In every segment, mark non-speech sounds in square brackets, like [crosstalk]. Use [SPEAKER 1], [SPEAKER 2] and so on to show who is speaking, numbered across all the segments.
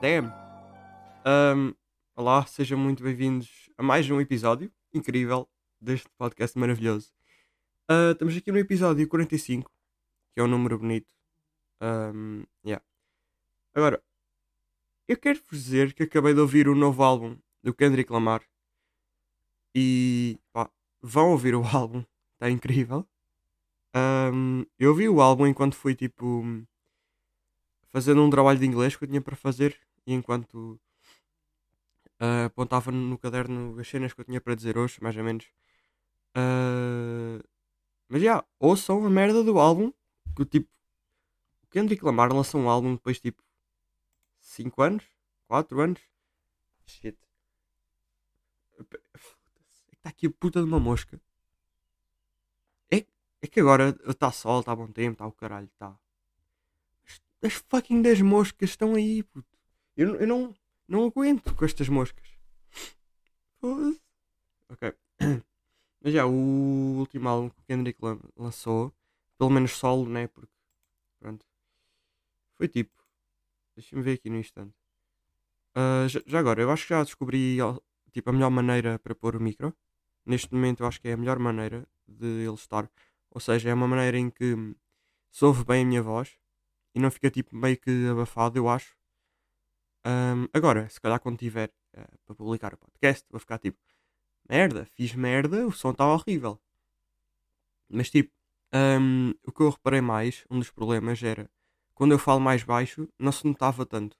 [SPEAKER 1] Damn! Ahm, olá, sejam muito bem-vindos a mais um episódio incrível deste podcast maravilhoso. Ah, estamos aqui no episódio 45, que é um número bonito. Ahm, yeah. Agora, eu quero vos dizer que acabei de ouvir o novo álbum do Kendrick Lamar e pá, vão ouvir o [laughs] álbum, está incrível. Ahm, eu ouvi o álbum enquanto fui tipo fazendo um trabalho de inglês que eu tinha para fazer e enquanto ah, apontava no caderno as cenas que eu tinha para dizer hoje, mais ou menos. Ah, mas já, ouçam a merda do álbum. Que tipo, o Kendrick Lamar lançou um álbum depois tipo 5 anos, 4 anos. Shit. Está aqui a puta de uma mosca. É, é que agora está sol, está bom tempo, está o caralho, está. As fucking das moscas estão aí, puto. Eu, eu não, não aguento com estas moscas. Ok. [clears throat] Mas já, o último álbum que o Kendrick lan- lançou, pelo menos solo, né? Porque, pronto. Foi tipo. Deixa-me ver aqui no instante. Ah, já, já agora, eu acho que já descobri tipo, a melhor maneira para pôr o micro. Neste momento, eu acho que é a melhor maneira de ele estar. Ou seja, é uma maneira em que hum, se ouve bem a minha voz e não fica tipo meio que abafado, eu acho. Ahm, agora, se calhar quando tiver eh, para publicar o podcast, vou ficar tipo merda, fiz merda, o som está horrível. Mas tipo, ahm, o que eu reparei mais, um dos problemas era quando eu falo mais baixo, não se notava tanto.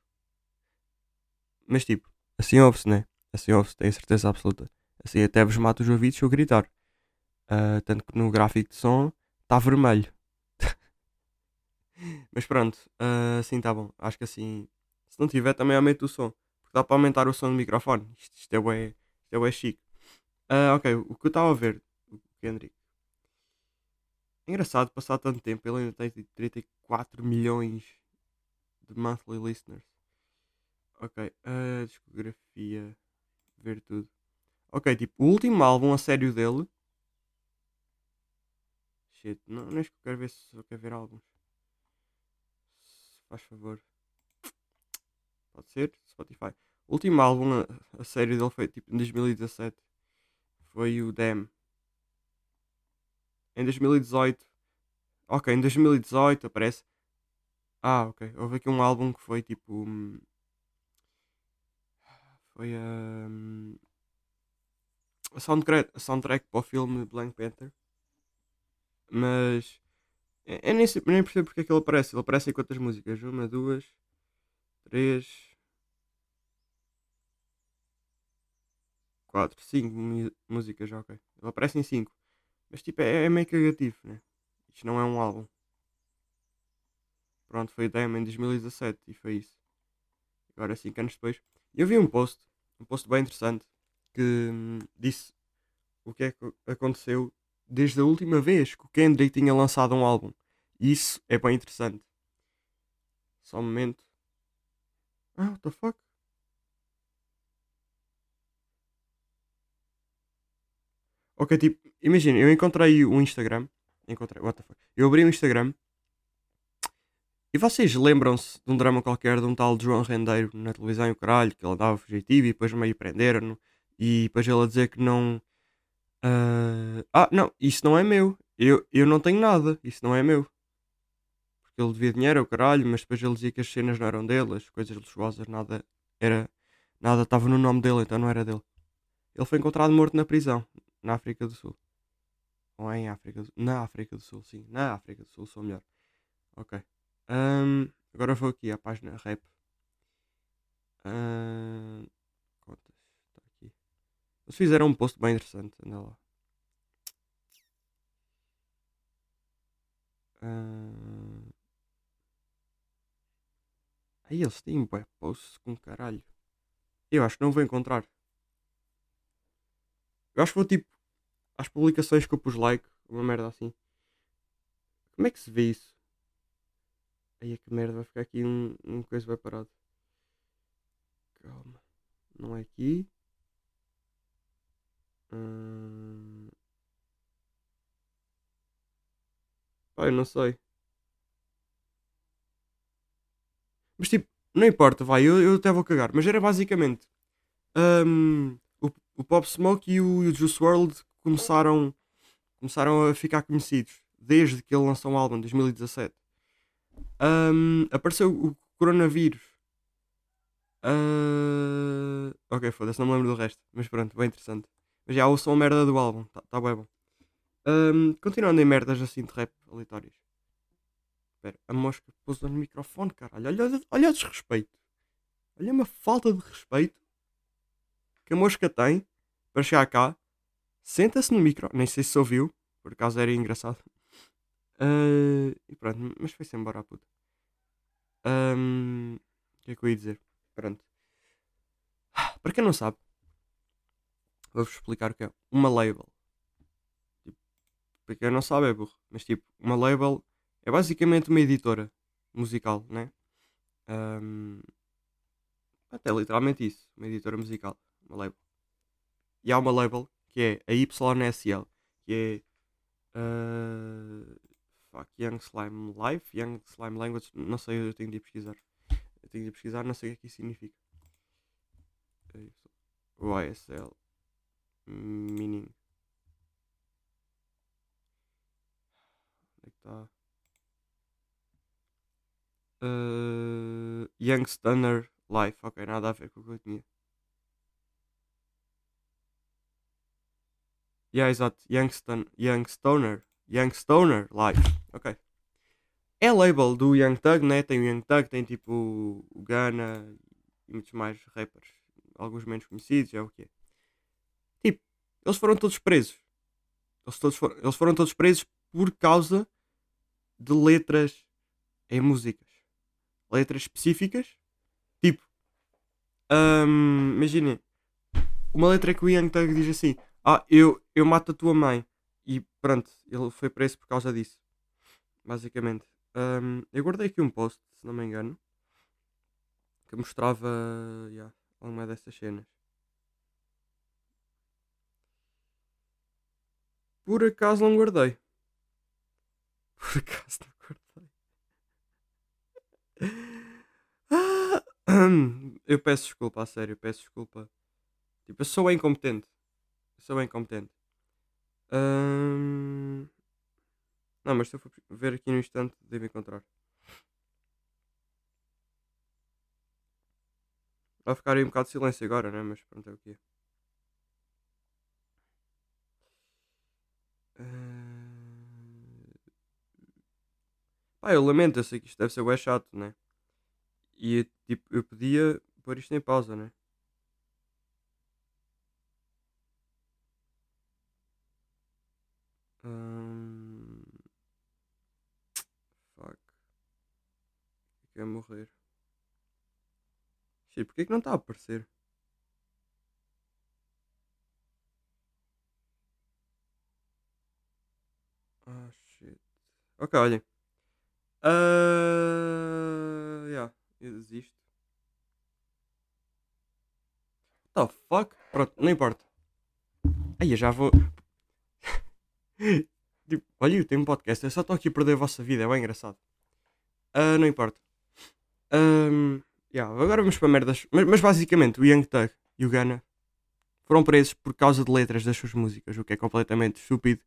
[SPEAKER 1] Mas tipo, assim ouve-se, né? Assim ouve-se, tenho certeza absoluta. Assim até vos mato os ouvidos se eu gritar. Ah, tanto que no gráfico de som está vermelho. [laughs] Mas pronto, ah, assim está bom. Acho que assim, não tiver, também aumento o som. Porque dá para aumentar o som do microfone. Isto, isto é bué, isto é bué chique. Ah, ok, o que eu estava a ver, o Kendrick. É engraçado passar tanto tempo, ele ainda tem tipo 34 milhões de monthly listeners. Ok, a discografia, ver tudo. Ok, tipo, o último álbum a sério dele. Shit, não, não é que eu quero ver se eu quero ver álbuns. Faz favor. Pode ser? Spotify. O último álbum a, a dele foi tipo em 2017. Foi o Damn. Em 2018. Ok, em 2018 aparece. Ah, ok. Houve aqui um álbum que foi tipo. hum, Foi hum, a soundtrack, a soundtrack para o filme Black Panther. Mas. Eu eu nem, nem percebo porque é que ele aparece. Ele aparece em quantas músicas? Uma, duas, três, quatro, cinco mu- músicas, já, ok. Ele aparece em cinco. Mas tipo, é, é meio cagativo, né? Isto não é um álbum. Pronto, foi Demo em 2017 e foi isso. Agora, 5 anos depois. Eu vi um post, um post bem interessante, que hum, disse o que é que aconteceu desde a última vez que o Kendrick tinha lançado um álbum. E isso é bem interessante. Só um momento. Ah, what the fuck? Ok, tipo, imagina, eu encontrei o Instagram. Encontrei, what the fuck? Eu abri o Instagram. E vocês lembram-se de um drama qualquer de um tal João Rendeiro na televisão e o caralho, que ele andava fugitivo e depois meio prenderam-no. E depois ele a dizer que não. ah, ah, não, isso não é meu. Eu, eu não tenho nada, isso não é meu. Porque ele devia dinheiro, o caralho, mas depois ele dizia que as cenas não eram dele, as coisas luxuosas, nada era. Nada estava no nome dele, então não era dele. Ele foi encontrado morto na prisão, na África do Sul. Ou é em África do Na África do Sul, sim. Na África do Sul, sou melhor. Ok. Ahm, agora vou aqui à página rap. Ahm, contas. Está aqui. Eles fizeram um post bem interessante. Anda lá. Ahm. Aí eles têm bué posts com caralho. Eu acho que não vou encontrar. Eu acho que vou tipo às publicações que eu pus like, uma merda assim. Como é que se vê isso? Aí que merda, vai ficar aqui um, um coisa vai parado. Calma. Não é aqui. Hum... Eu não sei. Mas tipo, Não importa, vai, eu, eu até vou cagar. Mas era basicamente. hum, o, o Pop Smoke e o, e o Juice WRLD começaram, começaram a ficar conhecidos desde que ele lançou um álbum em 2017. Hum, apareceu o coronavírus. Ah, ok, foda-se, não me lembro do resto. Mas pronto, bem interessante. Mas já ouçam a merda do álbum, tá, tá bem bom. Hum, continuando em merdas assim de rap aleatórias. Espera, a mosca pôs no microfone, caralho. Olha, olha, o desrespeito. Olha uma falta de respeito que a mosca tem para chegar cá. Senta-se no micro. Nem sei se ouviu. Por acaso era engraçado. Ah, e pronto, mas foi-se embora a puta. O que é que eu ia dizer? Pronto. Para quem não sabe, vou-vos explicar o que é uma label. Tipo, para quem não sabe é burro. Mas tipo, uma label é basicamente uma editora musical, né? Hum, até literalmente isso, uma editora musical, uma label. E há uma label que é a YSL, que é uh, fuck, Young Slime Life, Young Slime Language, não sei, eu tenho de ir pesquisar. Eu tenho de ir pesquisar, não sei o que é que isso significa. YSL Meaning. Onde é que está? Uh, Young Stunner Life. Ok, nada a ver com o que eu tinha. Yeah, exato. Young, Stun, Young Stoner. Young Stoner Life. Ok. É label do Young Thug, né? Tem o Young Thug, tem tipo o Ghana e muitos mais rappers. Alguns menos conhecidos, é o que é. Tipo, eles foram todos presos. Eles, todos foram, eles foram todos presos por causa de letras em músicas. Letras específicas. Tipo, hum, imaginem, uma letra que o Young Thug diz assim: Ah, eu, eu mato a tua mãe. E pronto, ele foi preso por causa disso. Basicamente. Hum, eu guardei aqui um post, se não me engano, que mostrava yeah, alguma dessas cenas. Por acaso não guardei. [laughs] Por acaso não guardei. Ah, [clears throat] eu peço desculpa, a sério, peço desculpa. Tipo, eu sou incompetente. Eu sou incompetente. Não, mas se eu for ver aqui no instante, devo encontrar. Vai ficar aí um bocado de silêncio agora, né? Mas pronto, é o que é. Pá, eu lamento, eu sei que isto deve ser bem chato, né? E tipo, eu podia pôr isto em pausa, né? Hum, fuck. Quer morrer. Shit, porquê que não está a aparecer? Ah, shit. Ok, olhem. Ah, yeah, desisto. What the fuck? Pronto, não importa. Aí eu já vou. [laughs] tipo, olha, eu tenho um podcast, eu só estou aqui a perder a vossa vida, é bem engraçado. Ah, não importa. Ahm, yeah, agora vamos para merdas. Mas, mas basicamente, o Young Thug e o Ghana foram presos por causa de letras das suas músicas, o que é completamente estúpido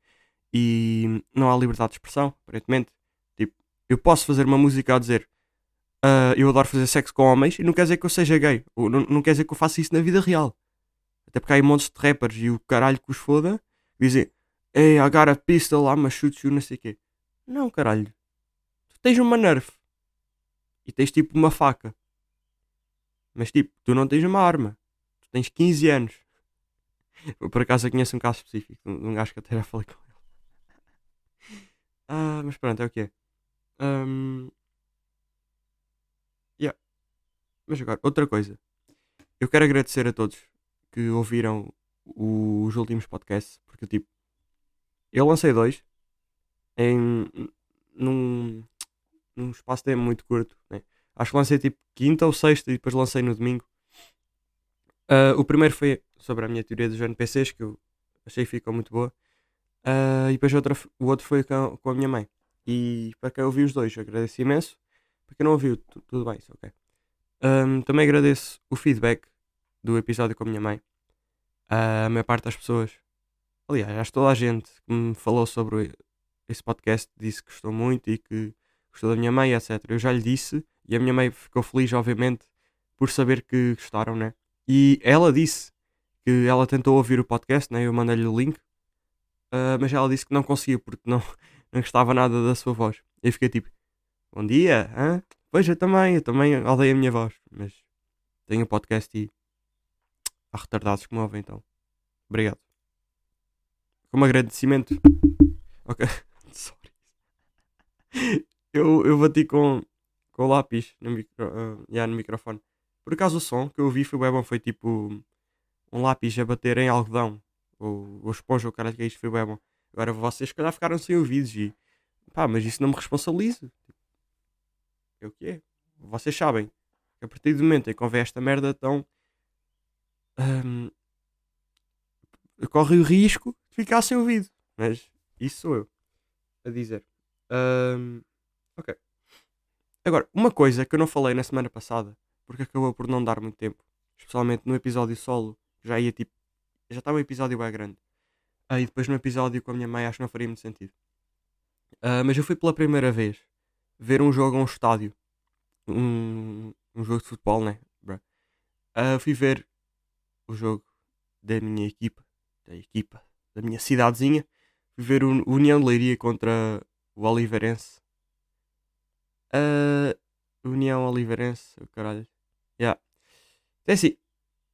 [SPEAKER 1] e não há liberdade de expressão, aparentemente. Tipo, eu posso fazer uma música a dizer ah, eu adoro fazer sexo com homens e não quer dizer que eu seja gay, ou não, não quer dizer que eu faça isso na vida real. Até porque há aí montes de rappers e o caralho que os foda dizem Hey, I got a pistol, I'm a shoot you, não sei o quê. Não, caralho. Tu tens uma Nerf. E tens tipo uma faca. Mas tipo, tu não tens uma arma. Tu tens 15 anos. [laughs] Eu, por acaso eu conheço um caso específico de um gajo que até já falei com ele. [laughs] Ah, mas pronto, é o que é yeah. Mas agora, outra coisa. Eu quero agradecer a todos que ouviram os últimos podcasts. Porque tipo, eu lancei dois em num, num espaço de tempo muito curto. né? Acho que lancei tipo quinta ou sexta e depois lancei no domingo. Ah, o primeiro foi sobre a minha teoria dos NPCs, que eu achei que ficou muito boa. Ah, e depois outra, o outro foi com, com a minha mãe. E para quem ouviu os dois, agradeço imenso. Para quem não ouviu, tu- tudo bem, isso ok. Ahm, também agradeço o feedback do episódio com a minha mãe. Ah, a maior parte das pessoas, aliás, acho que toda a gente que me falou sobre esse podcast disse que gostou muito e que gostou da minha mãe, etc. Eu já lhe disse e a minha mãe ficou feliz, obviamente, por saber que gostaram, né? E ela disse que ela tentou ouvir o podcast, né? Eu mandei-lhe o link, ah, mas ela disse que não conseguia porque não, [laughs] não gostava nada da sua voz. Eu fiquei tipo, bom dia, hã? Pois eu também, eu também odeio a minha voz, mas tenho podcast e há retardados que me ouvem, então. Obrigado. Como agradecimento. Ok. [laughs] Sorry. Eu, eu bati com, com o lápis no, micro, ah, yeah, no microfone. Por acaso o som que eu ouvi foi bem bom, foi tipo um lápis a bater em algodão. Ou, ou esponja, o cara que é isto foi bem bom. Agora vocês se calhar ficaram sem ouvidos e pá, mas isso não me responsabiliza. É o que é. Vocês sabem a partir do momento em que houver esta merda tão hum, corre o risco de ficar sem ouvido. Mas isso sou eu a dizer. Hum, ok. Agora, uma coisa que eu não falei na semana passada, porque acabou por não dar muito tempo, especialmente no episódio solo, já ia tipo. Já estava o episódio bem grande. Aí depois no episódio com a minha mãe acho que não faria muito sentido. Ah, mas eu fui pela primeira vez ver um jogo a um estádio. Um, um jogo de futebol, né? Ah, fui ver o jogo da minha equipa, da equipa da minha cidadezinha. Fui ver o União de Leiria contra o Oliveirense. Ah, União Oliveirense, oh, caralho. Yeah. É assim,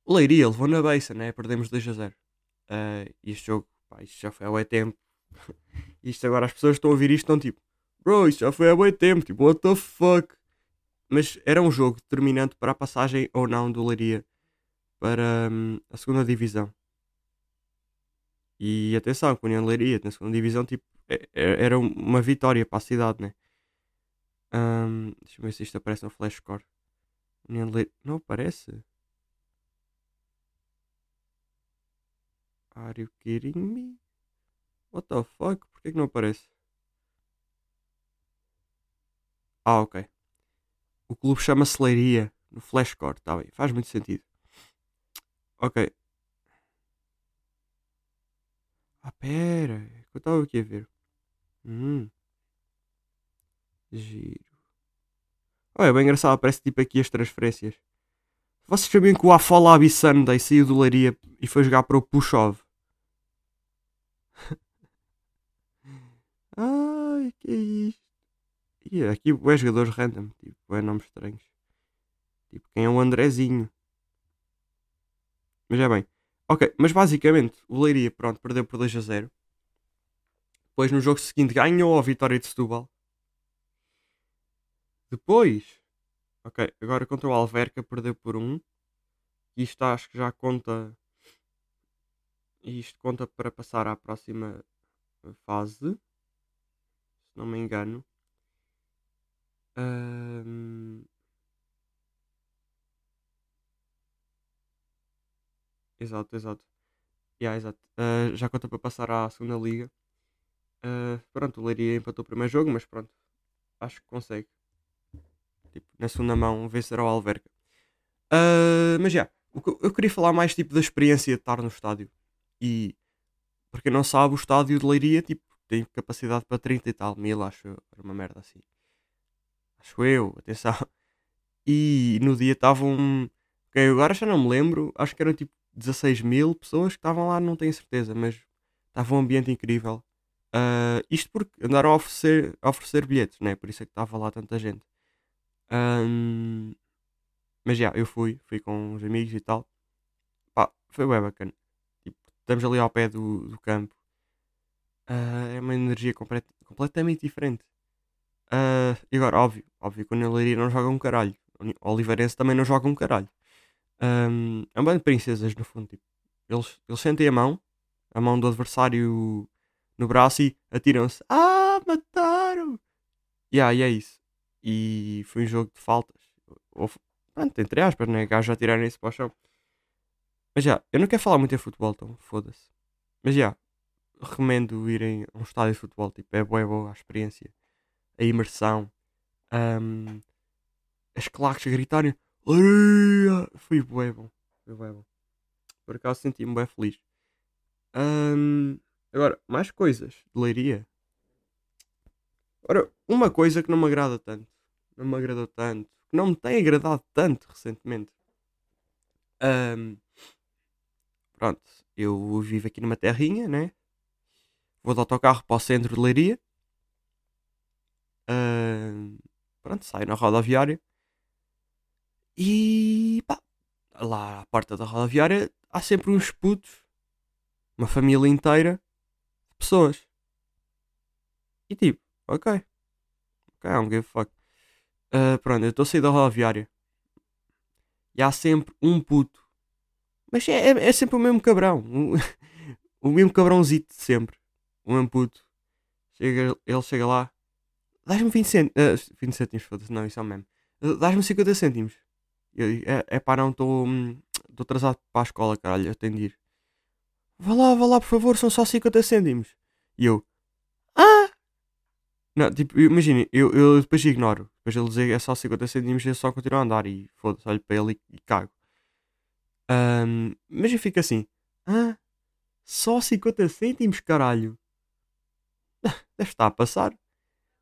[SPEAKER 1] Leiria levou na beiça, né? Perdemos 2 a 0. Ah, e este jogo, pá, isto já foi há tempo. [laughs] isto agora as pessoas estão a ouvir isto estão tipo, bro, isto já foi há bué tempo, tipo, what the fuck. Mas era um jogo determinante para a passagem ou não do Leiria para hum, a segunda divisão. E atenção, com a União de Leiria na segunda divisão, tipo, é- é- era uma vitória para a cidade, né? Hum, deixa eu ver se isto aparece no Flash Score. União de Leiria. Não aparece? Are you kidding me? What the fuck? Porquê que não aparece? Ah, ok. O clube chama-se Leiria no Flashcore, está bem, faz muito sentido. Ok. Ah, pera, eu estava aqui a ver. Hum, giro. Olha, é bem engraçado, aparece tipo aqui as transferências. Vocês sabiam que o Afolabi Sunday saiu do Leiria e foi jogar para o Pushov? [laughs] Ai, que é isto? Aqui é jogadores random, tipo, é nomes estranhos. Tipo, quem é o Andrezinho? Mas é bem. Ok, mas basicamente o Leiria, pronto, perdeu por 2 a 0. Depois no jogo seguinte ganhou a vitória de Setúbal. Depois, ok, agora contra o Alverca perdeu por 1. E isto acho que já conta. Isto conta para passar à próxima fase. Se não me engano. Ahm, Exato, exato. Yeah, exato. Ah, já conta para passar à segunda liga. Ah, pronto, o Leiria empatou o primeiro jogo, mas pronto. Acho que consegue. Tipo, na segunda mão vencer ao Alverca. Ah, mas já, que eu- queria falar mais tipo da experiência de estar no estádio. E para quem não sabe, o estádio de Leiria tipo, tem capacidade para 30 e tal mil, acho. Era uma merda assim. Acho eu, atenção. E no dia estavam. Ok, agora já não me lembro. Acho que eram tipo 16 mil pessoas que estavam lá, não tenho certeza, mas estava um ambiente incrível. Ah, isto porque andaram a oferecer, a oferecer bilhetes, né? Por isso é que estava lá tanta gente. Ahm, mas já, eu fui, fui com os amigos e tal. Pá, foi bem bacana. Tipo, estamos ali ao pé do, do campo. Ah, é uma energia complet- completamente diferente. Ah, e agora, óbvio, óbvio que o Leiria não joga um caralho. O Oliveirense também não joga um caralho. Ahm, é um bando de princesas, no fundo. Tipo, eles, eles sentem a mão, a mão do adversário no braço e atiram-se. Ah, mataram! Yeah, e é isso. E foi um jogo de faltas. Pronto, entre aspas, né? Gajos já tiraram isso para o chão. Mas já, eu não quero falar muito em futebol, então foda-se. Mas já, recomendo irem a um estádio de futebol. Tipo, é boa, é boa a experiência, a imersão, ahm, as claques gritarem Leiria! Foi bem bom. Foi bem bom. Por acaso senti-me bem feliz. Ahm, agora, mais coisas de leiria. Ora, uma coisa que não me agrada tanto. Não me agradou tanto. Que não me tem agradado tanto recentemente. Ahm, pronto, eu vivo aqui numa terrinha, né? Vou de autocarro para o centro de Leiria. Ahm, pronto, saio na rodoviária. E pá, lá à porta da rodoviária há sempre uns putos, uma família inteira de pessoas. E tipo, ok, ok, I don't give a fuck. Ah, pronto, eu estou a sair da rodoviária e há sempre um puto, mas é, é, é sempre o mesmo cabrão, o, [laughs] o mesmo cabrãozito de sempre, o mesmo puto. Chega, ele chega lá, dás-me 20 cêntimos, 20 cêntimos, foda-se, não, isso é um meme. Ah, Dás-me 50 cêntimos. É, é pá, não, estou estou atrasado para a escola, caralho, eu tenho de ir. Vá lá, vá lá, por favor, são só 50 cêntimos. E eu, ah! Não, tipo, imagina, eu, eu depois ignoro. Depois ele dizer é só 50 cêntimos e eu só continuo a andar e foda-se, olho para ele e, e cago. Ahm, mas eu fico assim, ah, só 50 cêntimos, caralho. [laughs] Deve estar a passar.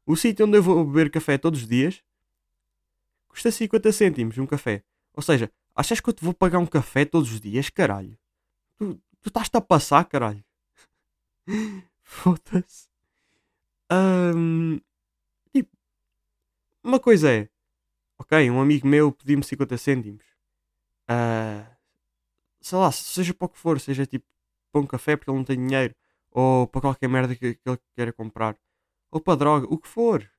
[SPEAKER 1] O sítio onde eu vou beber café todos os dias custa 50 cêntimos um café. Ou seja, achas que eu te vou pagar um café todos os dias, caralho? Tu, tu estás-te a passar, caralho. [laughs] Foda-se. Ahm, tipo, uma coisa é, ok, um amigo meu pediu-me 50 cêntimos. Ah, sei lá, seja para o que for, seja tipo para um café porque ele não tem dinheiro, ou para qualquer merda que, que ele queira comprar, ou para droga, o que for.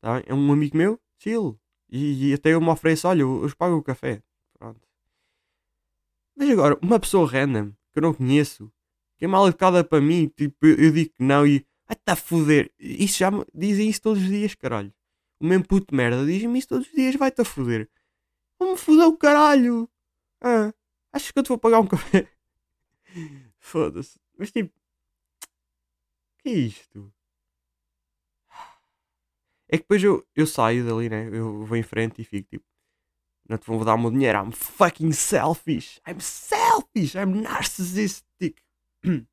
[SPEAKER 1] Tá? É um amigo meu, chill. E, e até eu me ofereço, olha, eu, eu pago o café. Pronto. Mas agora, uma pessoa random que eu não conheço, que é mal educada para mim, tipo, eu, eu digo que não e vai-te a foder. Isso já me dizem isso todos os dias, caralho. O mesmo puto merda diz-me isso todos os dias, vai-te a foder. Vamos foder o caralho. Ah, achas que eu te vou pagar um café? [laughs] Foda-se. Mas tipo, que é isto? É que depois eu, eu saio dali, né? Eu vou em frente e fico tipo, não te vou dar o meu dinheiro. I'm fucking selfish. I'm selfish. I'm narcissistic. [clears throat]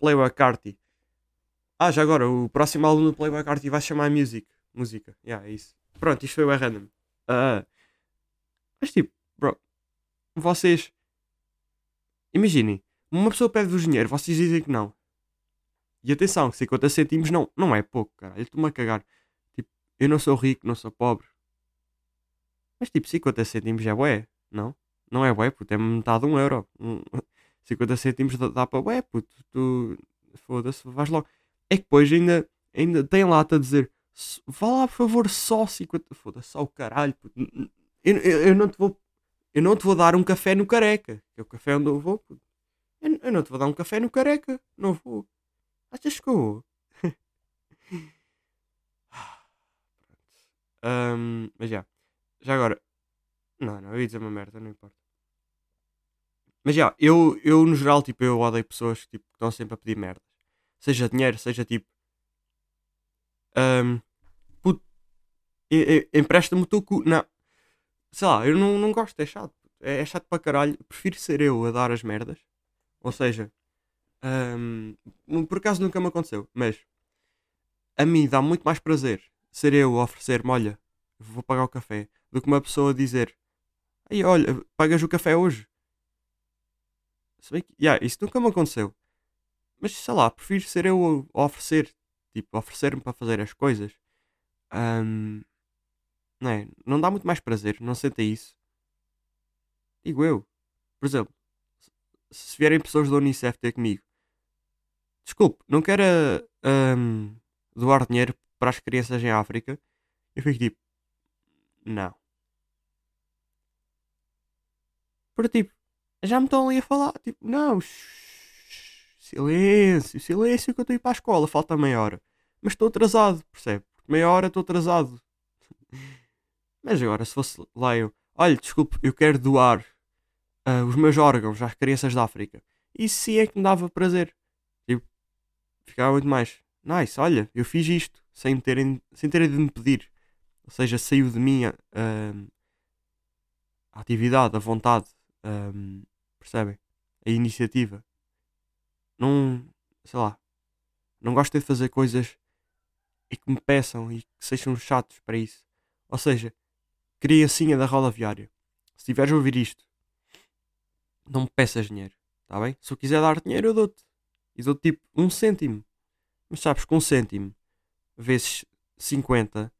[SPEAKER 1] Playboy Carti. Ah, já agora, o próximo álbum do Playboy Carti vai chamar Music. Música. Yeah, é isso. Pronto, isto foi o random. Ah, mas tipo, bro, vocês imaginem, uma pessoa pede-vos dinheiro, vocês dizem que não. E atenção, 50 cêntimos não, não é pouco, caralho. Estou-me a cagar. Eu não sou rico, não sou pobre. Mas tipo, 50 cêntimos é bué, não? Não é bué, puto, é metade de um euro. Um- [laughs] 50 cêntimos dá, para bué, puto. Tu, foda-se, vais logo. É que depois ainda, ainda tem lata a dizer, "S- vá lá por favor, só 50. Foda-se, só o caralho, puto. Eu, eu, eu não te vou, eu não te vou dar um café no careca, que é o café onde eu vou, puto. Eu, eu não te vou dar um café no careca, não vou. Achas que eu vou? [laughs] Ahm, mas já. Já agora. Não, não, eu ia dizer uma merda, não importa. Mas já, eu, eu no geral, tipo, eu odeio pessoas tipo, que estão sempre a pedir merdas. Seja dinheiro, seja tipo. e- e- empresta-me o teu cu. Não. Sei lá, eu não, não gosto, é chato. É, é chato para caralho. Prefiro ser eu a dar as merdas. Ou seja, ahm, por acaso nunca me aconteceu, mas a mim dá muito mais prazer ser eu a oferecer-me, olha, vou pagar o café, do que uma pessoa dizer, aí olha, pagas o café hoje. Se bem que, yeah, isso nunca me aconteceu. Mas sei lá, prefiro ser eu a oferecer, tipo, oferecer-me para fazer as coisas. Ahm, não é? Não dá muito mais prazer, não sentem isso. Digo eu. Por exemplo, se vierem pessoas da Unicef ter comigo, desculpe, não quero ahm, doar dinheiro para as crianças em África. Eu fico tipo, não. Porque tipo, já me estão ali a falar, tipo, não, silêncio, silêncio que eu estou a ir para a escola, falta meia hora. Mas estou atrasado, percebe? Porque meia hora estou atrasado. [laughs] Mas agora, se fosse lá eu, olha, desculpe, eu quero doar ah, os meus órgãos às crianças da África. Isso sim é que me dava prazer. Tipo, ficava muito mais. Nice, olha, eu fiz isto sem, terem, sem terem de me pedir. Ou seja, saiu de mim ah, a atividade, a vontade, percebem? A iniciativa. Não, sei lá, não gosto de fazer coisas e que me peçam e que sejam chatos para isso. Ou seja, criancinha da roda viária. Se tiveres a ouvir isto, não me peças dinheiro, está bem? Se eu quiser dar dinheiro, eu dou-te. E dou-te tipo um cêntimo. Mas sabes que um cêntimo vezes 50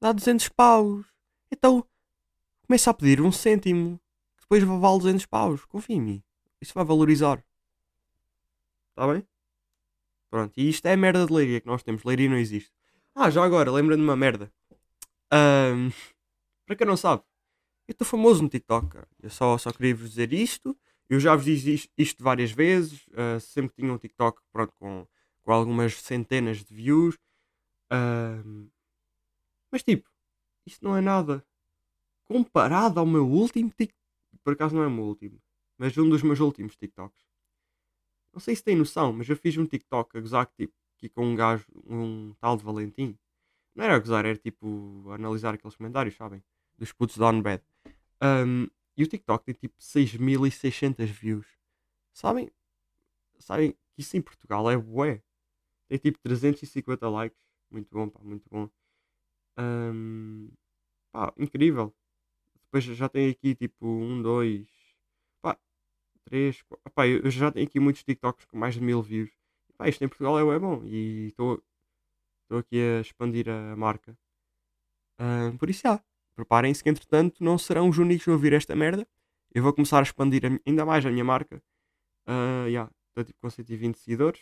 [SPEAKER 1] dá 200 paus. Então começa a pedir um cêntimo. Depois vale 200 paus. Confia em mim. Isso vai valorizar. Está bem? Pronto. E isto é a merda de leiria que nós temos. Leiria não existe. Ah, já agora, lembra-me de uma merda. Um, para quem não sabe, eu estou famoso no TikTok. Eu só, só queria vos dizer isto. Eu já vos disse isto, isto várias vezes. Uh, sempre tinha um TikTok pronto, com, com algumas centenas de views. Mas tipo, isto não é nada comparado ao meu último TikTok. Por acaso não é o meu último, mas um dos meus últimos TikToks. Não sei se tem noção, mas eu fiz um TikTok a gozar tipo, aqui com um gajo, um tal de Valentim. Não era a gozar, era tipo analisar aqueles comentários, sabem? Dos putos down bad. Um, e o TikTok tem tipo 6600 views. Sabem? Sabem que isso em Portugal é bué. Tem tipo 350 likes. Muito bom, pá, muito bom. Um, pá, incrível. Depois já tem aqui tipo 1, 2, pá, 3, 4. Pá, eu já tenho aqui muitos TikToks com mais de mil views. Pá, isto em Portugal é, bom. E estou aqui a expandir a marca. Um, por isso, já. Preparem-se que, entretanto, não serão os únicos a ouvir esta merda. Eu vou começar a expandir ainda mais a minha marca. Uh, yeah, estou tipo com 120 seguidores.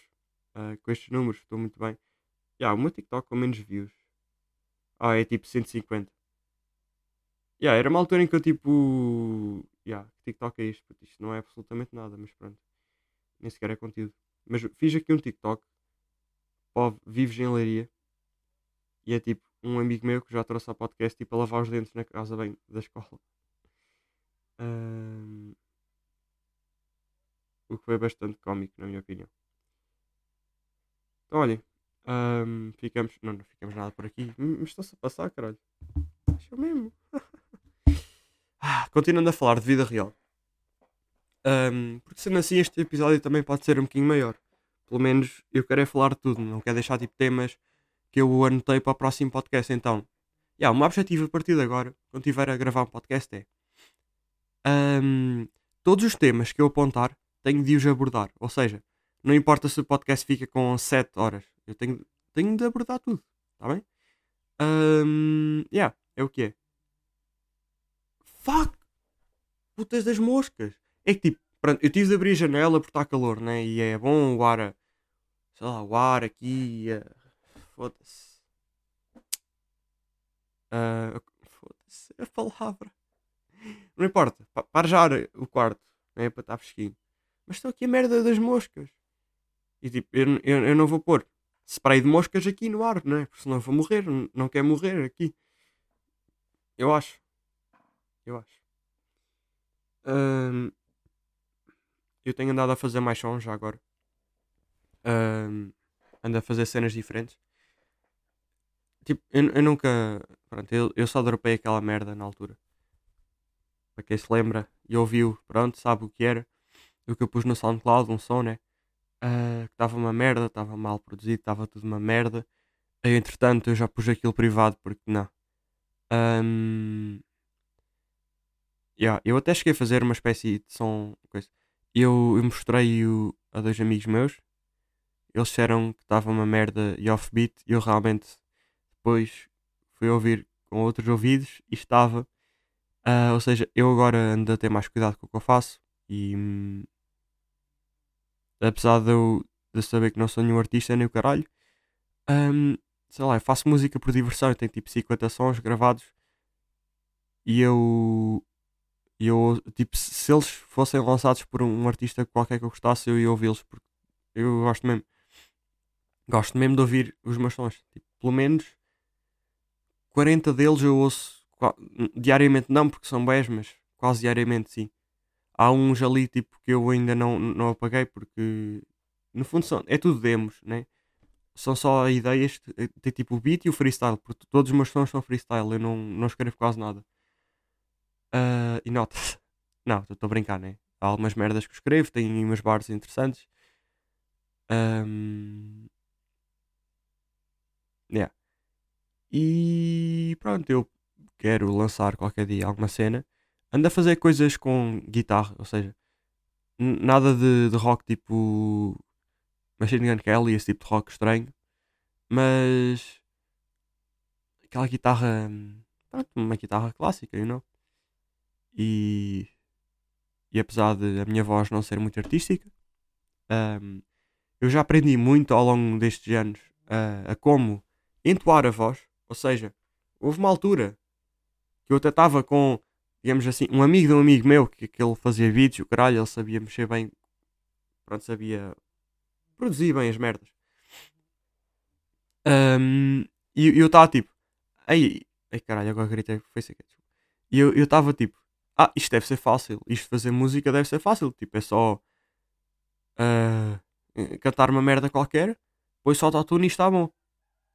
[SPEAKER 1] Uh, com estes números estou muito bem. Yeah, o meu TikTok com menos views. Ah, é tipo 150. Yeah, era uma altura em que eu tipo. Yeah, TikTok é isto? Isto não é absolutamente nada, mas pronto. Nem sequer é conteúdo. Mas fiz aqui um TikTok. Povo, vives em Leiria. E é tipo um amigo meu que já trouxe ao podcast tipo a lavar os dentes na casa bem da escola. Um, o que foi bastante cómico, na minha opinião. Então, olhem, um, ficamos. Não, não ficamos nada por aqui. Mas estão-se a passar, caralho. Deixa eu mesmo. [laughs] ah, continuando a falar de vida real. Um, porque sendo assim, este episódio também pode ser um bocadinho maior. Pelo menos eu quero é falar de tudo, não quero deixar tipo temas que eu anotei para o próximo podcast. Então, yeah, o meu objetivo a partir de agora, quando estiver a gravar um podcast, é um, todos os temas que eu apontar, tenho de os abordar. Ou seja, não importa se o podcast fica com 7 horas, eu tenho, tenho de abordar tudo. Está bem? Um, yeah, é o que é. Fuck! Putas das moscas! É que tipo, pronto, eu tive de abrir a janela porque está calor, né? E é bom o ar, sei lá, o ar aqui, foda-se. Uh, foda-se, a palavra. Não importa, para já o quarto, né? Para estar fresquinho. Mas estou aqui a merda das moscas. E tipo, eu, eu, eu não vou pôr spray de moscas aqui no ar, não é? Porque senão vou morrer. Não, quero morrer aqui. Eu acho. Eu acho. Um, eu tenho andado a fazer mais sons já agora. Um, ando a fazer cenas diferentes. Tipo, eu, eu nunca. Pronto, eu, eu só dropei aquela merda na altura. Para quem se lembra e ouviu, pronto, sabe o que era. O que eu pus no SoundCloud, um som, né? Uh, que estava uma merda, estava mal produzido, estava tudo uma merda. Aí, entretanto, eu já pus aquilo privado porque não. Um, yeah, eu até cheguei a fazer uma espécie de som. Coisa. Eu, eu mostrei-o a dois amigos meus. Eles disseram que estava uma merda e offbeat. E eu realmente depois fui ouvir com outros ouvidos e estava. Uh, ou seja, eu agora ando a ter mais cuidado com o que eu faço. E. Hum, apesar de eu, de saber que não sou nenhum artista nem o caralho, um, sei lá, eu faço música por diversão, eu tenho tipo 50 sons gravados. E eu, eu tipo, se eles fossem lançados por um artista qualquer que eu gostasse, eu ia ouvi-los porque eu gosto mesmo, gosto mesmo de ouvir os meus sons, tipo, pelo menos 40 deles eu ouço diariamente, não porque são bens, mas quase diariamente sim há uns ali tipo que eu ainda não, não apaguei porque no fundo são, é tudo demos, né? São só ideias, tem tipo o beat e o freestyle, porque todos os meus sons são freestyle, eu não, não escrevo quase nada. Ah, e nota-se. [laughs] Não, estou a brincar, né? Há algumas merdas que escrevo, aí umas bars interessantes. Ahm, yeah. E pronto, eu quero lançar qualquer dia alguma cena. Ando a fazer coisas com guitarra, ou seja, nada de, de rock tipo Machine Gun Kelly, esse tipo de rock estranho, mas aquela guitarra, pronto, uma guitarra clássica, you know? E, e apesar de a minha voz não ser muito artística, hum, eu já aprendi muito ao longo destes anos a, a como entoar a voz, ou seja, houve uma altura que eu até estava com, digamos assim, um amigo de um amigo meu que, que ele fazia vídeos, o caralho, ele sabia mexer bem, pronto, sabia produzir bem as merdas. Hum, e eu estava tipo, ai, ai caralho, agora gritei, foi querer, desculpa. E eu estava tipo, ah, isto deve ser fácil, isto fazer música deve ser fácil, tipo, é só ah, eh, cantar uma merda qualquer, depois solta o autotune e está bom.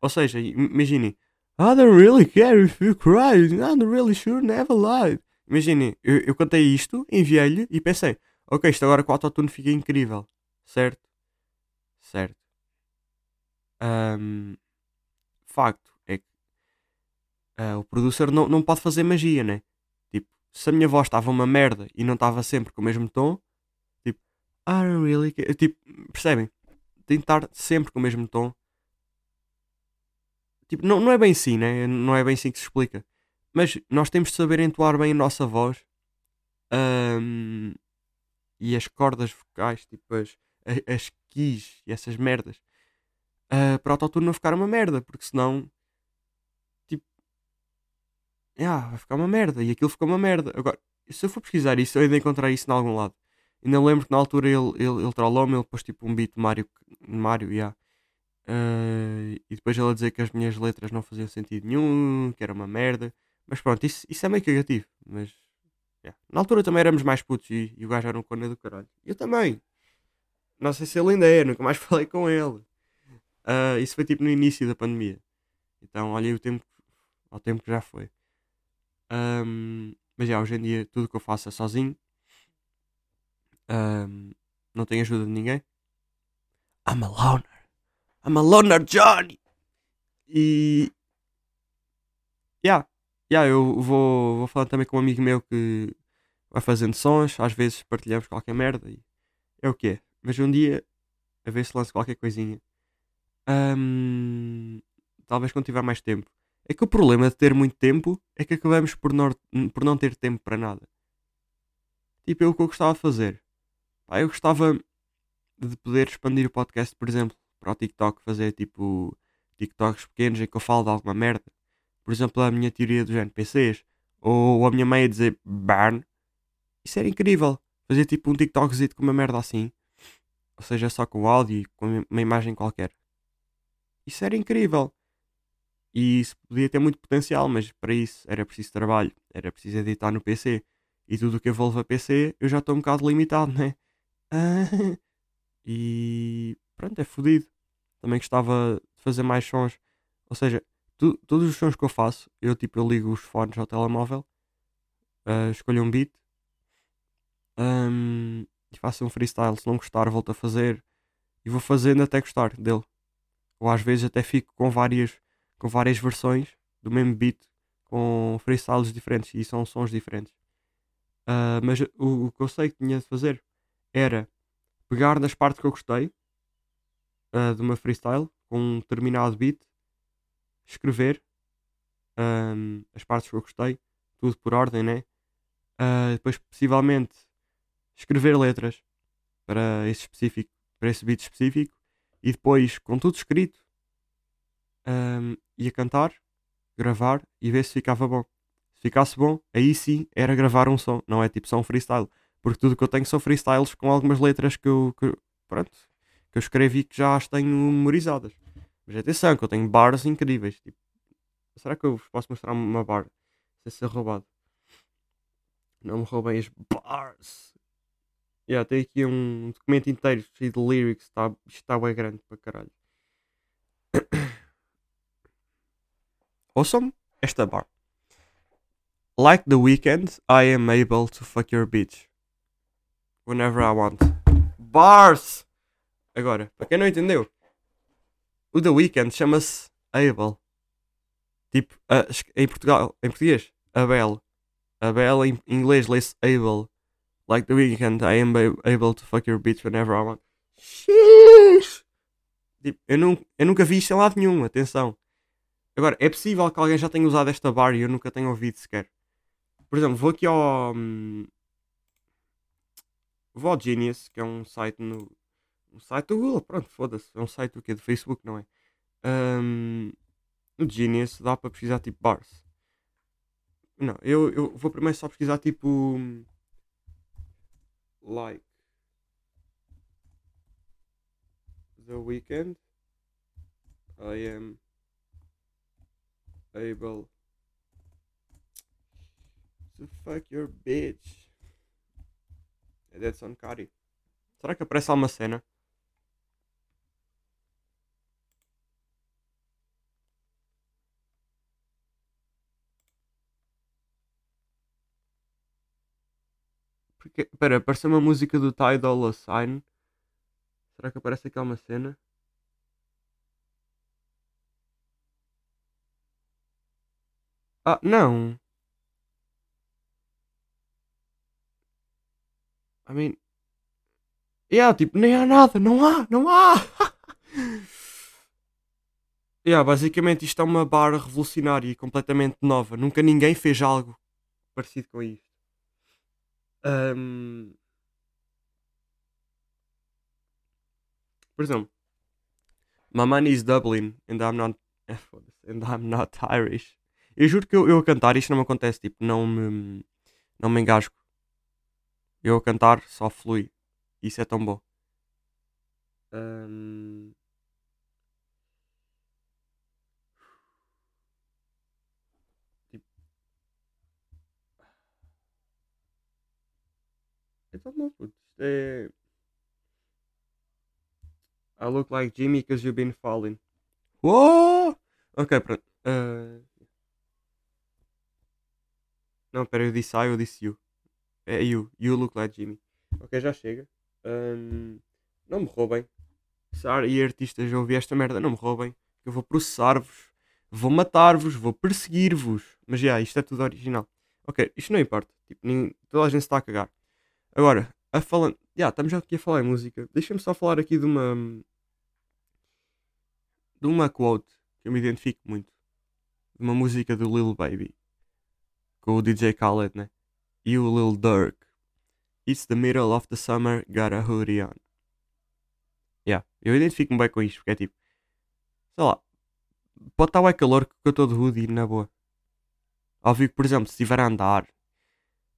[SPEAKER 1] Ou seja, im- imaginem, I don't really care if you cry, I'm really sure, never lied. Imaginem, eu, eu cantei isto, enviei-lhe e pensei, ok, isto agora com o autotune fica incrível, certo? Certo. Ahm, facto é que ah, o producer não, não pode fazer magia, né? Tipo, se a minha voz estava uma merda e não estava sempre com o mesmo tom, tipo, I don't really care. Tipo, percebem? Tem de estar sempre com o mesmo tom. Tipo, não, não é bem assim, né? Não é bem assim que se explica. Mas nós temos de saber entoar bem a nossa voz ahm, e as cordas vocais, tipo as, as keys e essas merdas, ah, para o autotune não ficar uma merda, porque senão, tipo, ah, vai ficar uma merda e aquilo ficou uma merda. Agora, se eu for pesquisar isso, eu ainda encontrar isso em algum lado. Ainda lembro que na altura ele, ele, ele trollou-me, ele pôs tipo um beat Mario, Mario yeah. Ah, e depois ele a dizer que as minhas letras não faziam sentido nenhum, que era uma merda. Mas pronto, isso, isso é meio cagativo. Mas yeah. na altura também éramos mais putos e, e o gajo era um cona do caralho. Eu também. Não sei se ele ainda é, nunca mais [laughs] falei com ele. Ah, isso foi tipo no início da pandemia. Então olha o tempo, ao tempo que já foi. Ahm, mas já, hoje em dia tudo que eu faço é sozinho. Ahm, não tenho ajuda de ninguém. I'm a loner. I'm a loner Johnny. E. Yeah, yeah, eu vou, vou falando também com um amigo meu que vai fazendo sons. Às vezes partilhamos qualquer merda. E é o que é. Mas um dia, a ver se lanço qualquer coisinha. Ahm, talvez quando tiver mais tempo. É que o problema de ter muito tempo é que acabamos por não, por não ter tempo para nada. Tipo, eu o que eu gostava de fazer. Pá, eu gostava de poder expandir o podcast, por exemplo, para o TikTok, fazer tipo TikToks pequenos em que eu falo de alguma merda. Por exemplo, a minha teoria dos NPCs. Ou a minha mãe a dizer burn. Isso era incrível. Fazer tipo um TikTokzinho com uma merda assim. Ou seja, só com áudio e com uma imagem qualquer. Isso era incrível. E isso podia ter muito potencial, mas para isso era preciso trabalho, era preciso editar no PC. E tudo o que envolve a PC eu já estou um bocado limitado, né? [laughs] E pronto, é fodido. Também gostava de fazer mais sons. Ou seja, tu- todos os sons que eu faço, eu tipo eu ligo os fones ao telemóvel, ah, escolho um beat ahm, e faço um freestyle. Se não gostar, volto a fazer e vou fazendo até gostar dele. Ou às vezes até fico com várias, com várias versões do mesmo beat com freestyles diferentes e são sons diferentes. Ah, mas o, o que eu sei que tinha de fazer era pegar nas partes que eu gostei ah, de uma freestyle com um determinado beat, escrever ahm, as partes que eu gostei, tudo por ordem, né? Ah, depois, possivelmente, escrever letras para esse específico, para esse beat específico e depois, com tudo escrito, ahm, ia cantar, gravar e ver se ficava bom. Se ficasse bom, aí sim era gravar um som, não é tipo só um freestyle. Porque tudo que eu tenho são freestyles com algumas letras que eu, que, pronto, que eu escrevi que já as tenho memorizadas. Mas atenção, que eu tenho bars incríveis. Tipo, será que eu vos posso mostrar uma bar sem ser roubado? Não me roubem as bars. Yeah, tem aqui um documento inteiro cheio de lyrics. Tá, isto está bem grande para caralho. [coughs] Ouçam esta bar. Like the weekend, I am able to fuck your bitch. Whenever I want. Bars! Agora, para quem não entendeu, o The Weeknd chama-se Able. Tipo, em Portugal, em português, Abel. Abel em inglês lê-se Able. Like the Weeknd, I am able to fuck your bitch whenever I want. Xiii! Tipo, eu, eu nunca vi isto em lado nenhum, atenção. Agora, é possível que alguém já tenha usado esta bar e eu nunca tenha ouvido sequer. Por exemplo, vou aqui ao. Hum, vou ao Genius, que é um site no. Um site do Google, pronto, foda-se. É um site do quê? Do Facebook, não é? Um, no Genius dá para pesquisar tipo bars. Não, eu, eu vou primeiro só pesquisar tipo. Like. The weekend. I am able to fuck your bitch. É Edson Cari. Será que aparece alguma cena? Porque, pera, apareceu uma música do Ty Dolla Sign. Será que aparece aqui alguma cena? Ah, não. I mean. Yeah, tipo, nem há nada, não há, não há! [laughs] yeah, basicamente isto é uma barra revolucionária e completamente nova. Nunca ninguém fez algo parecido com isto. Um, por exemplo, My money is Dublin and I'm not. [laughs] And I'm not Irish. Eu juro que eu, eu a cantar isto não me acontece, tipo, não me, não me engasgo. Eu a cantar só flui. Isso é tão bom. Um... Tão bom, puto. Isto é... I look like Jimmy because you've been falling. Uou! Ok, pronto. Uh... Não, pera, eu disse I, eu disse you. É you. You look like Jimmy. Ok, já chega. Um, não me roubem. Sar e artistas já ouvi esta merda, não me roubem. Eu vou processar-vos. Vou matar-vos. Vou perseguir-vos. Mas já, isto é tudo original. Ok, isto não importa. Tipo, nem, toda a gente está a cagar. Agora, a falando. Já, estamos já aqui a falar em música. Deixa-me só falar aqui de uma. De uma quote que eu me identifico muito. De uma música do Lil Baby com o DJ Khaled, né? E o Lil Durk. It's the middle of the summer, got a hoodie on. Yeah, eu identifico-me bem com isto, porque é tipo, sei lá, pode estar bem calor que eu estou de hoodie na boa. Óbvio que, por exemplo, se estiver a andar,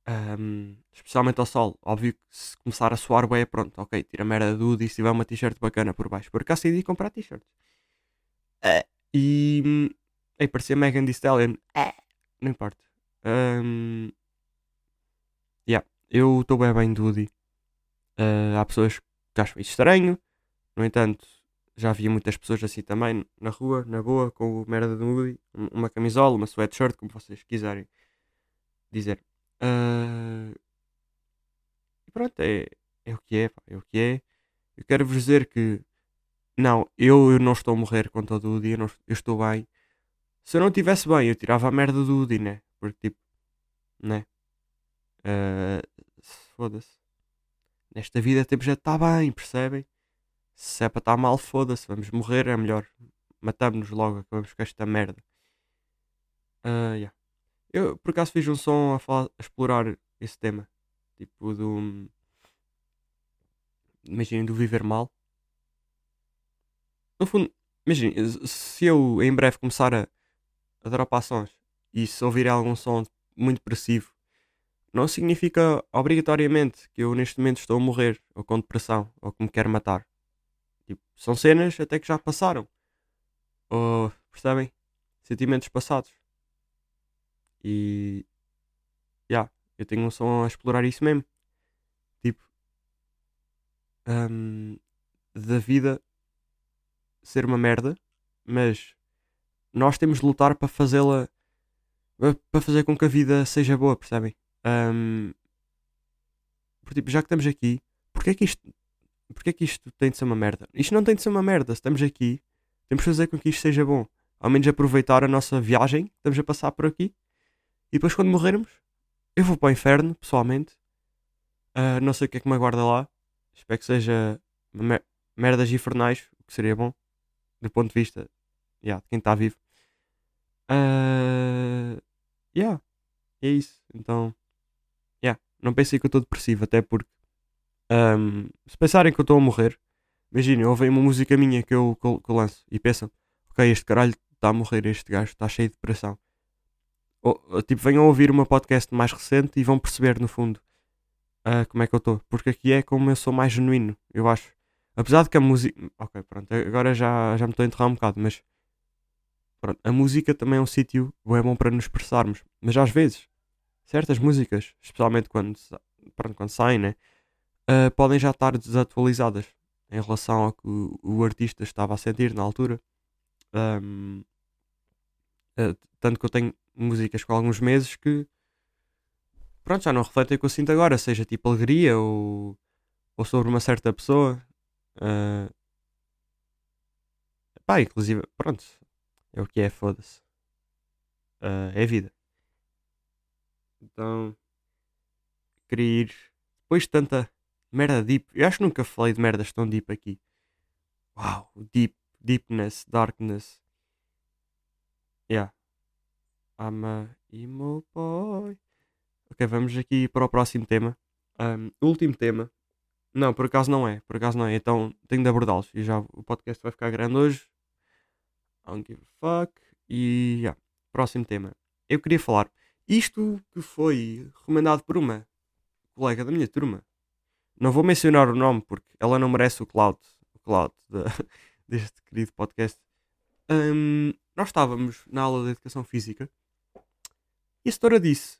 [SPEAKER 1] um, especialmente ao sol, óbvio que se começar a suar bem, pronto, ok, tira a merda do e se tiver uma t-shirt bacana por baixo. Por acaso decidi comprar t-shirts. Uh, e. Ei, parecia Megan Thee Stallion. Uh, não importa. Um, yeah, eu estou bem bem do. Uh, há pessoas que acham isso estranho. No entanto, já havia muitas pessoas assim também na rua, na boa, com merda do Woody. Uma camisola, uma sweatshirt, como vocês quiserem dizer. Uh, e pronto, é, é o que é, é o que é. Eu quero vos dizer que não, eu, eu não estou a morrer com todo o dia, eu, não, eu estou bem. Se eu não estivesse bem, eu tirava a merda do Woody, né? Porque tipo, né? Uh, foda-se. Nesta vida temos de estar bem, percebem? Se é para estar mal, foda-se. Vamos morrer, é melhor. Matamos-nos logo, acabamos com esta merda. Uh, yeah. Eu por acaso fiz um som a, falar, a explorar esse tema. Tipo do. Imaginem do viver mal. No fundo, imaginem, se eu em breve começar a, a dropar sons e se ouvir algum som muito depressivo, não significa obrigatoriamente que eu neste momento estou a morrer, ou com depressão, ou que me quero matar. Tipo, são cenas até que já passaram. Ou, percebem? Sentimentos passados. E. Yeah, eu tenho um som a explorar isso mesmo. Tipo. Um, da vida ser uma merda, mas nós temos de lutar para fazê-la para fazer com que a vida seja boa, percebem? Um, por tipo, já que estamos aqui, porque é que isto, porque é que isto tem de ser uma merda? Isto não tem de ser uma merda, se estamos aqui, temos de fazer com que isto seja bom. Ao menos aproveitar a nossa viagem, estamos a passar por aqui, e depois quando morrermos, eu vou para o inferno, pessoalmente. Uh, não sei o que é que me aguarda lá. Espero que seja mer merdas infernais, o que seria bom, do ponto de vista yeah, de quem está vivo. Uh, yeah, é isso. Então, yeah, não pensei que eu estou depressivo, até porque um, se pensarem que eu estou a morrer, imaginem, ouvem uma música minha que eu, que eu, que eu lanço e pensam, ok, este caralho está a morrer, este gajo está cheio de depressão. Ou, tipo, venham ouvir uma podcast mais recente e vão perceber no fundo uh, como é que eu estou. Porque aqui é como eu sou mais genuíno, eu acho. Apesar de que a música. Ok, pronto, agora já, já me estou a enterrar um bocado, mas. Pronto, a música também é um sítio bem bom para nos expressarmos. Mas às vezes, certas músicas, especialmente quando, pronto, quando saem, né? Uh, podem já estar desatualizadas em relação ao que o, o artista estava a sentir na altura. Um, uh, tanto que eu tenho músicas com alguns meses que pronto, já não refletem o que eu sinto agora, seja tipo alegria ou, ou sobre uma certa pessoa. Uh, pá, inclusive, pronto, é o que é, foda-se. Uh, é vida. Então, queria ir. Depois de tanta merda deep, eu acho que nunca falei de merdas tão deep aqui. Uau, deep, deepness, darkness. Yeah. I'm a emo boy. Ok, vamos aqui para o próximo tema. Um, último tema. Não, por acaso não é. Por acaso não é. Então tenho de abordá-los. E já o podcast vai ficar grande hoje. I don't give a fuck. E yeah, próximo tema. Eu queria falar. Isto que foi recomendado por uma colega da minha turma. Não vou mencionar o nome porque ela não merece o cloud. O cloud de, [laughs] deste querido podcast. Um, nós estávamos na aula de Educação Física e a setora disse: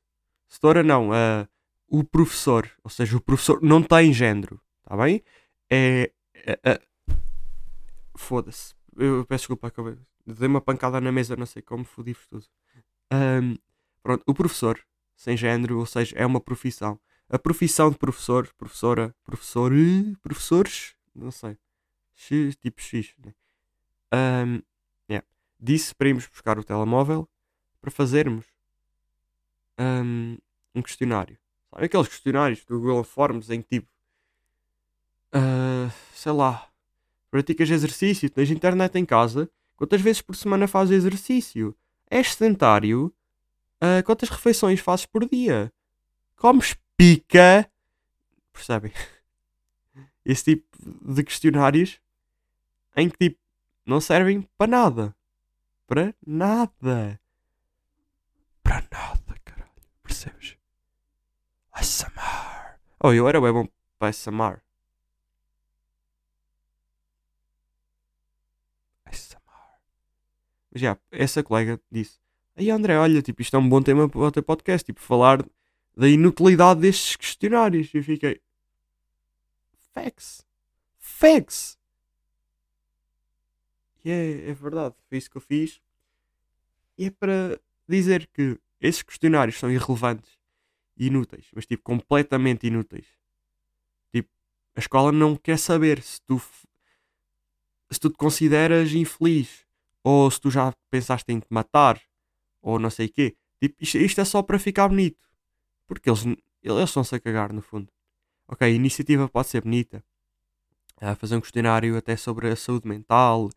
[SPEAKER 1] Setora não, uh, o professor, ou seja, o professor não tem género, está bem? É. é, é Foda-se. Eu peço desculpa, acabei. Dei uma pancada na mesa, não sei como, fodi-vos tudo. Um, pronto, o professor, sem género, ou seja, é uma profissão. A profissão de professor, professora, professor, professores, não sei, X, tipo X, né? um, yeah. disse para irmos buscar o telemóvel para fazermos um, um questionário. Sabe aqueles questionários do Google Forms em que tipo, uh, sei lá, praticas exercício, tens internet em casa, quantas vezes por semana fazes exercício? És sedentário? Uh, quantas refeições fazes por dia? Comes pica? Percebem? [laughs] Esse tipo de questionários em que tipo não servem para nada. Para nada. Para nada percebes? ASMR. Oh, eu era bem bom para ASMR. ASMR. Mas já, essa colega disse: Aí André, olha, tipo, isto é um bom tema para o teu podcast, tipo, falar da inutilidade destes questionários. E eu fiquei. Facts. Facts. E é, é verdade, foi isso que eu fiz. E é para dizer que esses questionários são irrelevantes e inúteis, mas tipo, completamente inúteis. Tipo, a escola não quer saber se tu se tu te consideras infeliz ou se tu já pensaste em te matar ou não sei o quê. Tipo, isto, isto, é só para ficar bonito. Porque eles, eles estão-se a cagar no fundo. Ok, a iniciativa pode ser bonita. Uh, fazer um questionário até sobre a saúde mental.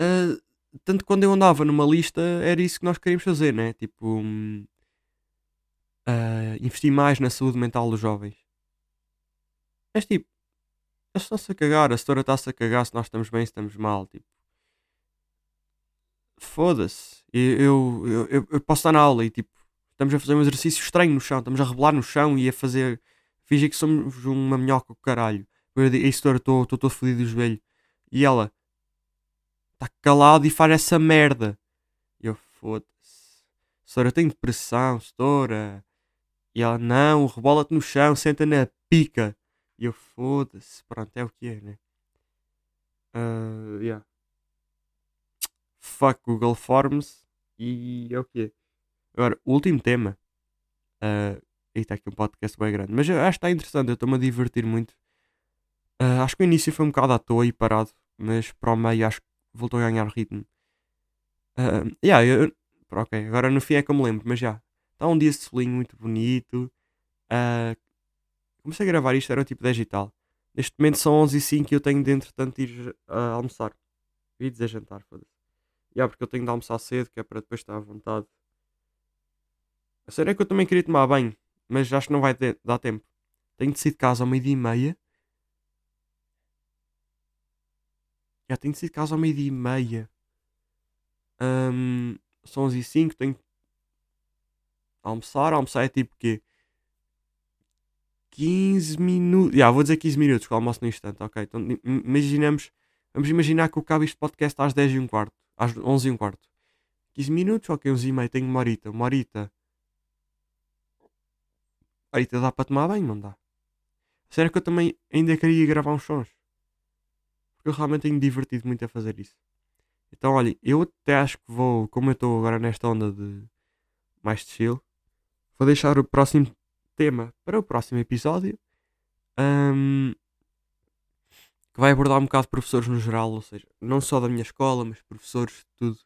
[SPEAKER 1] Uh, tanto quando eu andava numa lista, era isso que nós queríamos fazer, né? Tipo, uh, investir mais na saúde mental dos jovens. Mas tipo, eles estão-se a cagar, a setora está-se a cagar se nós estamos bem, se estamos mal. Tipo, foda-se. Eu, eu, eu, eu, posso estar na aula e tipo, estamos a fazer um exercício estranho no chão, estamos a rebolar no chão e a fazer. Fingir que somos uma minhoca caralho. Eu setora, estou todo fodido do joelho. E ela, está calado e faz essa merda. E eu, foda-se. Setora, eu tenho depressão, setora. E ela, não, rebola-te no chão, senta na pica. E eu, foda-se. Pronto, é o que é, né? Uh, yeah. Fuck Google Forms. E é o que é. Agora, o último tema. Uh, e está aqui um podcast bem grande. Mas eu acho que está interessante. Eu estou-me a divertir muito. Uh, acho que o início foi um bocado à toa e parado. Mas para o meio acho que voltou a ganhar ritmo. Uh, yeah, eu, ok, agora no fim é que eu me lembro. Mas já. Está um dia de solinho muito bonito. Uh, comecei a gravar isto, era o tipo 10 e tal. Neste momento são 11 e 05 e eu tenho de entretanto ir uh, almoçar. E dizer jantar, foda-se. Yeah, porque eu tenho de almoçar cedo, que é para depois estar à vontade. A sério é que eu também queria tomar banho, mas acho que não vai dar tempo. Tenho de sair de casa ao meio-dia e meia. Já tenho de casa ao meio-dia e meia. Um, são 11 e 05, tenho almoçar. Almoçar é tipo quê? 15 minutos. Já, vou dizer 15 minutos, que eu almoço no instante, ok? Então imaginamos. Vamos imaginar que eu acabo este podcast às 10 e um quarto. Às 11 e um quarto. 15 minutos, ok, 11 e meio. Tenho uma horita. Uma horita. Horita dá para tomar banho? Não dá. Será que eu também ainda queria gravar uns sons? Eu realmente tenho divertido muito a fazer isso. Então, olha, eu até acho que vou, como eu estou agora nesta onda de mais chill, vou deixar o próximo tema para o próximo episódio. Um, que vai abordar um bocado professores no geral, ou seja, não só da minha escola, mas professores de tudo.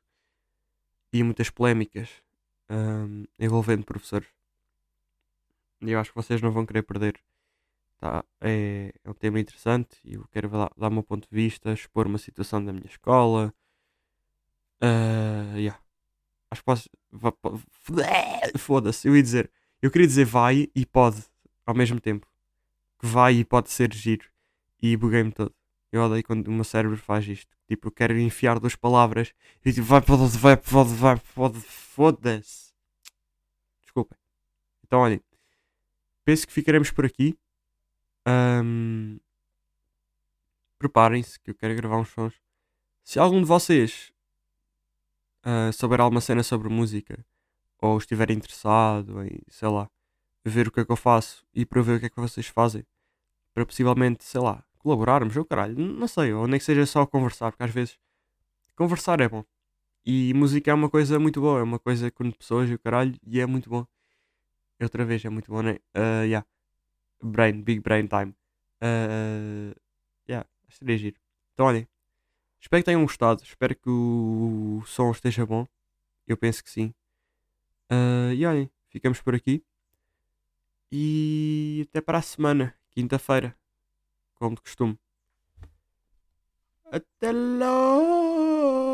[SPEAKER 1] E muitas polémicas um, envolvendo professores. E eu acho que vocês não vão querer perder. Tá? É, é um tema interessante e eu quero dar, dar o meu ponto de vista, expor uma situação da minha escola. Uh, yeah. Acho que posso. [laughs] Foda-se, eu ia dizer. Eu queria dizer vai e pode ao mesmo tempo. Que vai e pode ser giro. E buguei-me todo. Eu odeio quando o meu cérebro faz isto. Tipo, eu quero enfiar duas palavras e tipo, vai, pode, vai, pode, vai, pode, foda-se. Desculpa. Então, olhem. Penso que ficaremos por aqui. Um, Preparem-se que eu quero gravar uns sons. Se algum de vocês uh, souber alguma cena sobre música ou estiver interessado em, sei lá, ver o que é que eu faço e para ver o que é que vocês fazem, para possivelmente, sei lá, colaborarmos, ou caralho, não sei, ou nem que seja só conversar, porque às vezes conversar é bom. E música é uma coisa muito boa, é uma coisa com pessoas e o caralho, e é muito bom. Outra vez, é muito bom, né? Uh, yeah. Brain, Big Brain Time. Uh, yeah, seria giro. Então, olhem, espero que tenham gostado, espero que o som esteja bom. Eu penso que sim. Uh, e olhem, ficamos por aqui. E até para a semana, quinta-feira, como de costume. Até logo!